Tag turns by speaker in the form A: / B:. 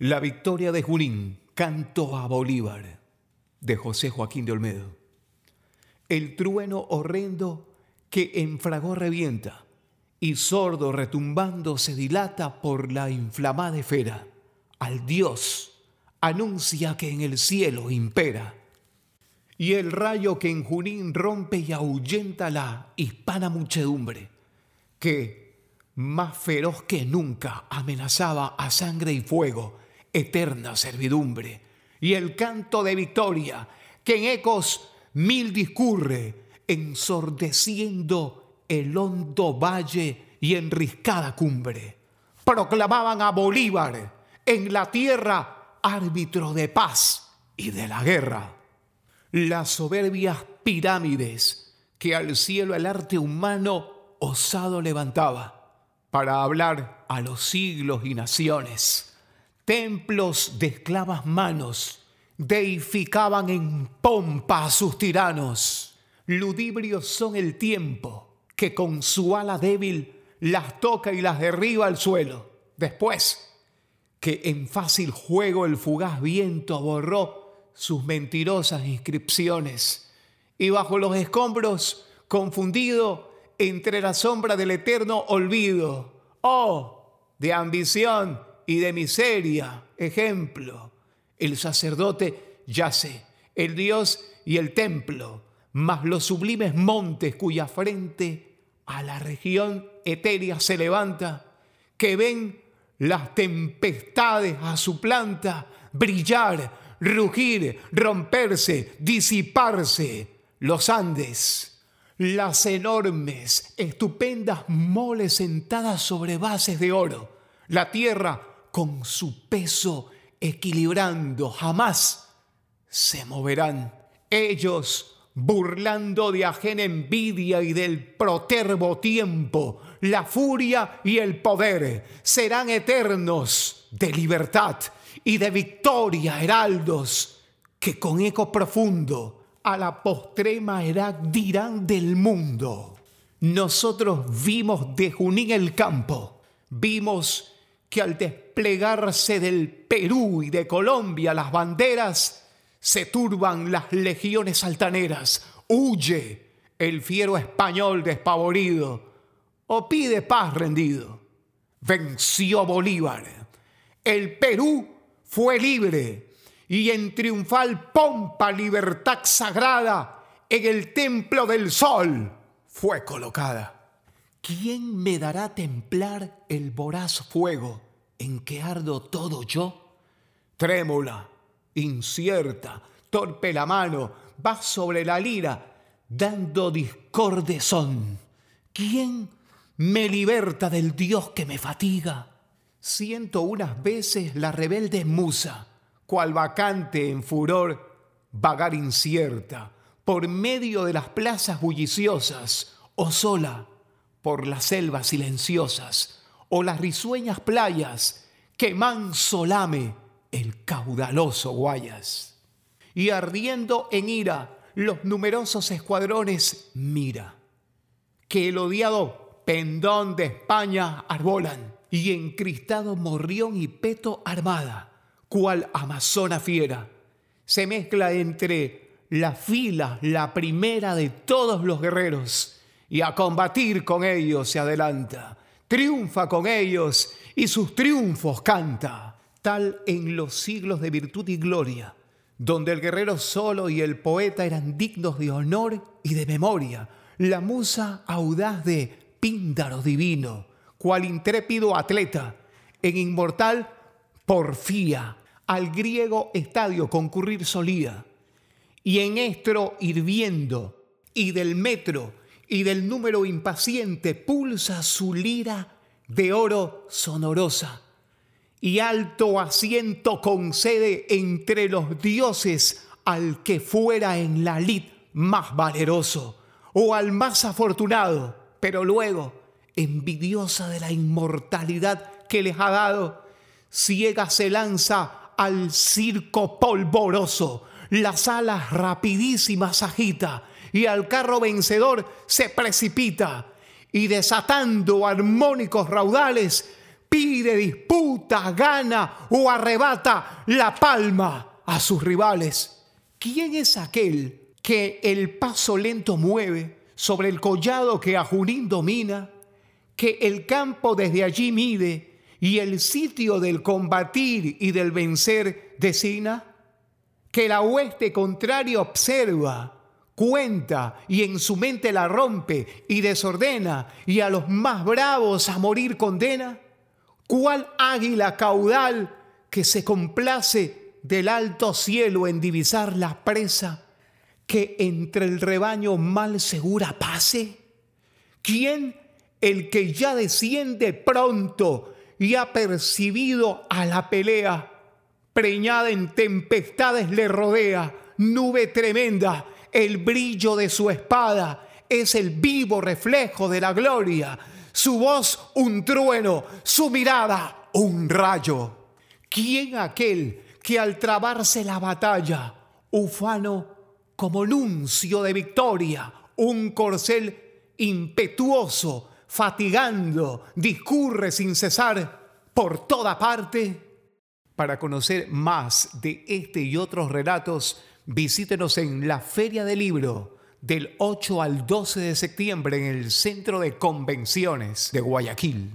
A: La victoria de Junín, canto a Bolívar, de José Joaquín de Olmedo. El trueno horrendo que en fragor revienta y sordo retumbando se dilata por la inflamada esfera. Al Dios anuncia que en el cielo impera. Y el rayo que en Junín rompe y ahuyenta la hispana muchedumbre, que, más feroz que nunca, amenazaba a sangre y fuego eterna servidumbre, y el canto de victoria que en ecos mil discurre, ensordeciendo el hondo valle y enriscada cumbre. Proclamaban a Bolívar en la tierra árbitro de paz y de la guerra. Las soberbias pirámides que al cielo el arte humano osado levantaba para hablar a los siglos y naciones templos de esclavas manos deificaban en pompa a sus tiranos. Ludibrios son el tiempo que con su ala débil las toca y las derriba al suelo. Después que en fácil juego el fugaz viento borró sus mentirosas inscripciones y bajo los escombros, confundido entre la sombra del eterno olvido, oh, de ambición y de miseria. Ejemplo, el sacerdote yace, el Dios y el templo, más los sublimes montes cuya frente a la región etérea se levanta, que ven las tempestades a su planta brillar, rugir, romperse, disiparse los Andes, las enormes, estupendas moles sentadas sobre bases de oro, la tierra con su peso equilibrando, jamás se moverán. Ellos, burlando de ajena envidia y del protervo tiempo, la furia y el poder, serán eternos de libertad y de victoria, heraldos, que con eco profundo a la postrema edad dirán del mundo. Nosotros vimos de Junín el campo, vimos que al desplegarse del Perú y de Colombia las banderas, se turban las legiones altaneras, huye el fiero español despavorido o pide paz rendido. Venció Bolívar, el Perú fue libre y en triunfal pompa libertad sagrada en el templo del sol fue colocada. ¿Quién me dará templar el voraz fuego en que ardo todo yo? Trémula, incierta, torpe la mano, va sobre la lira, dando discorde son. ¿Quién me liberta del Dios que me fatiga? Siento unas veces la rebelde musa, cual vacante en furor, vagar incierta, por medio de las plazas bulliciosas, o sola, por las selvas silenciosas o las risueñas playas que manso lame el caudaloso Guayas. Y ardiendo en ira los numerosos escuadrones mira, que el odiado pendón de España arbolan y encristado morrión y peto armada, cual amazona fiera, se mezcla entre la fila, la primera de todos los guerreros, y a combatir con ellos se adelanta. Triunfa con ellos y sus triunfos canta, tal en los siglos de virtud y gloria, donde el guerrero solo y el poeta eran dignos de honor y de memoria, la musa audaz de Píndaro divino, cual intrépido atleta, en inmortal porfía, al griego estadio concurrir solía, y en estro hirviendo, y del metro y del número impaciente pulsa su lira de oro sonorosa. Y alto asiento concede entre los dioses al que fuera en la lid más valeroso o al más afortunado, pero luego, envidiosa de la inmortalidad que les ha dado, ciega se lanza al circo polvoroso, las alas rapidísimas agita y al carro vencedor se precipita y desatando armónicos raudales, pide, disputa, gana o arrebata la palma a sus rivales. ¿Quién es aquel que el paso lento mueve sobre el collado que a Junín domina, que el campo desde allí mide y el sitio del combatir y del vencer designa? Que la hueste contraria observa, cuenta y en su mente la rompe y desordena y a los más bravos a morir condena? ¿Cuál águila caudal que se complace del alto cielo en divisar la presa que entre el rebaño mal segura pase? ¿Quién el que ya desciende pronto y ha percibido a la pelea? Preñada en tempestades le rodea, nube tremenda, el brillo de su espada es el vivo reflejo de la gloria su voz un trueno, su mirada un rayo. ¿Quién aquel que al trabarse la batalla, ufano como nuncio de victoria, un corcel impetuoso, fatigando, discurre sin cesar por toda parte? Para conocer más de este y otros relatos, visítenos en la Feria del Libro del 8 al 12 de septiembre en el Centro de Convenciones de Guayaquil.